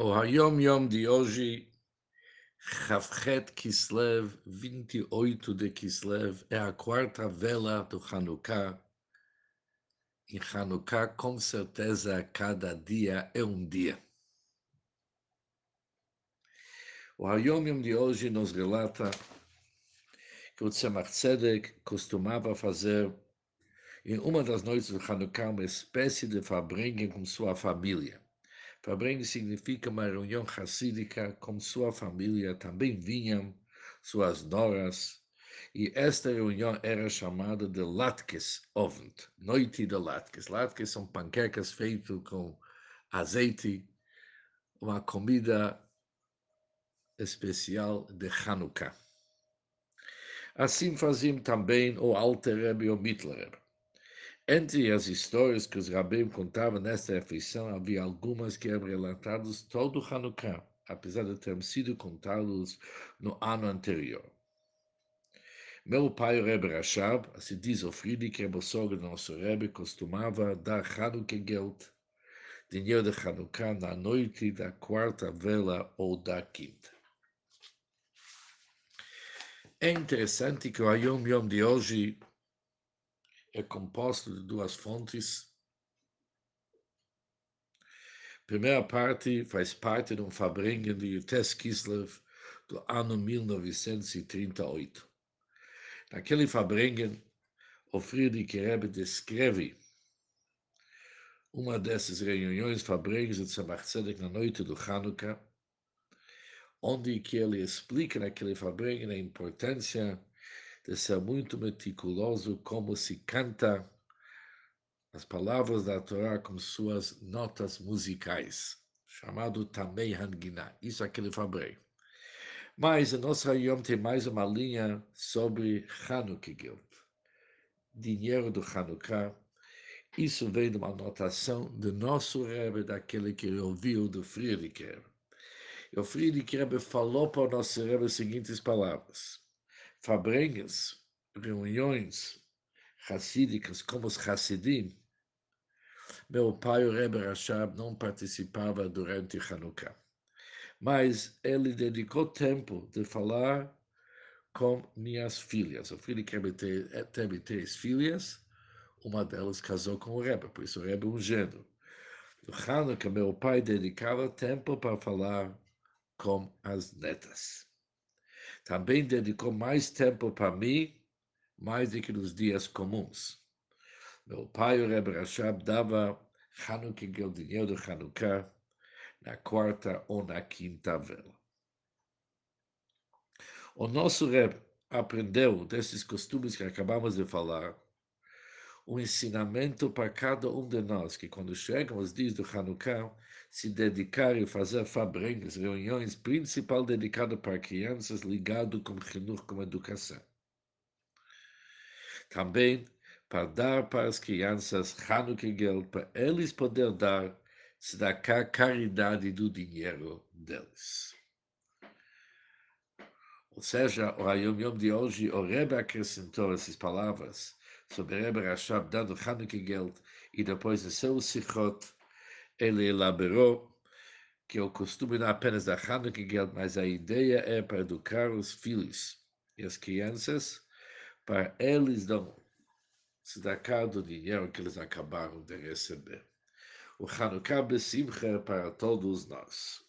O Hayom Yom de hoje, Chavchet Kislev, 28 de Kislev, é a quarta vela do Hanukkah. Em Hanukkah, com certeza, cada dia é um dia. O Hayom Yom de hoje nos relata que o Tzemach Tzedek costumava fazer, em uma das noites do Hanukkah, uma espécie de fabrengue com sua família. Fabrengue significa uma reunião racídica com sua família, também vinham suas noras, e esta reunião era chamada de Latkes Ovent, noite de Latkes. Latkes são panquecas feitas com azeite, uma comida especial de Hanukkah. Assim faziam também o Alter Rebbe e o Mittler Rebbe. Entre as histórias que os rabim contavam nesta refeição, havia algumas que eram relatadas todo Hanukkah, apesar de terem sido contados no ano anterior. Meu pai, o Rebbe Rashab, assim diz o Friedrich, Rebbe Sogro, nosso Rebbe, costumava dar Hanukkah Geld, dinheiro de Hanukkah, na noite da quarta vela ou da quinta. É interessante que o Ayom Yom de hoje é composto de duas fontes. A primeira parte faz parte de um Fabrengen de Yutes Kislev do ano 1938. Naquele Fabrengen, o Friedrich Rebbe descreve uma dessas reuniões Fabrengens de Tzemach na noite do Hanukkah, onde que ele explica naquele Fabrengen a importância de ser muito meticuloso como se canta as palavras da Torá com suas notas musicais, chamado Tamei Hangina. Isso é aquele fabrei. Mas a nossa Yom tem mais uma linha sobre Hanukkah dinheiro do Hanukkah. Isso vem de uma anotação do nosso Rebbe, daquele que ouviu do Friedrich Rebbe. E o Friedrich Rebbe falou para o nosso Rebbe as seguintes palavras fabrengas, reuniões racídicas como os Hassidim, meu pai, o Rebbe Rashab, não participava durante Hanukkah. Mas ele dedicou tempo de falar com minhas filhas. O filho que teve três filhas, uma delas casou com o Rebbe, por isso o Rebbe é um gênero. No Hanukkah, meu pai dedicava tempo para falar com as netas também dedicou mais tempo para mim, mais do que nos dias comuns. Meu pai, o Rebbe Rashab, dava Hanukkah, o dinheiro do Hanukkah, na quarta ou na quinta vela. O nosso Rebbe aprendeu desses costumes que acabamos de falar, um ensinamento para cada um de nós, que quando chegam os dias do Hanukkah, se dedicar e fazer fabrengas, reuniões, principal dedicado para crianças, ligado com Hinur, com educação. Também para dar para as crianças Hanukkah Geld, para eles poderem dar tzedakah, caridade do dinheiro deles. Ou seja, o Hayom Yom de hoje, o Rebbe acrescentou essas palavras sobre o Rebbe Rashab dando Hanukkah Geld e depois de seu Sichot, ele elaborou que o costume não é apenas da Hanukkah Geld, mas a ideia é para educar os filhos e as crianças, para eles não se dar do dinheiro que eles acabaram de receber. O Hanukkah Besimcha para todos nós.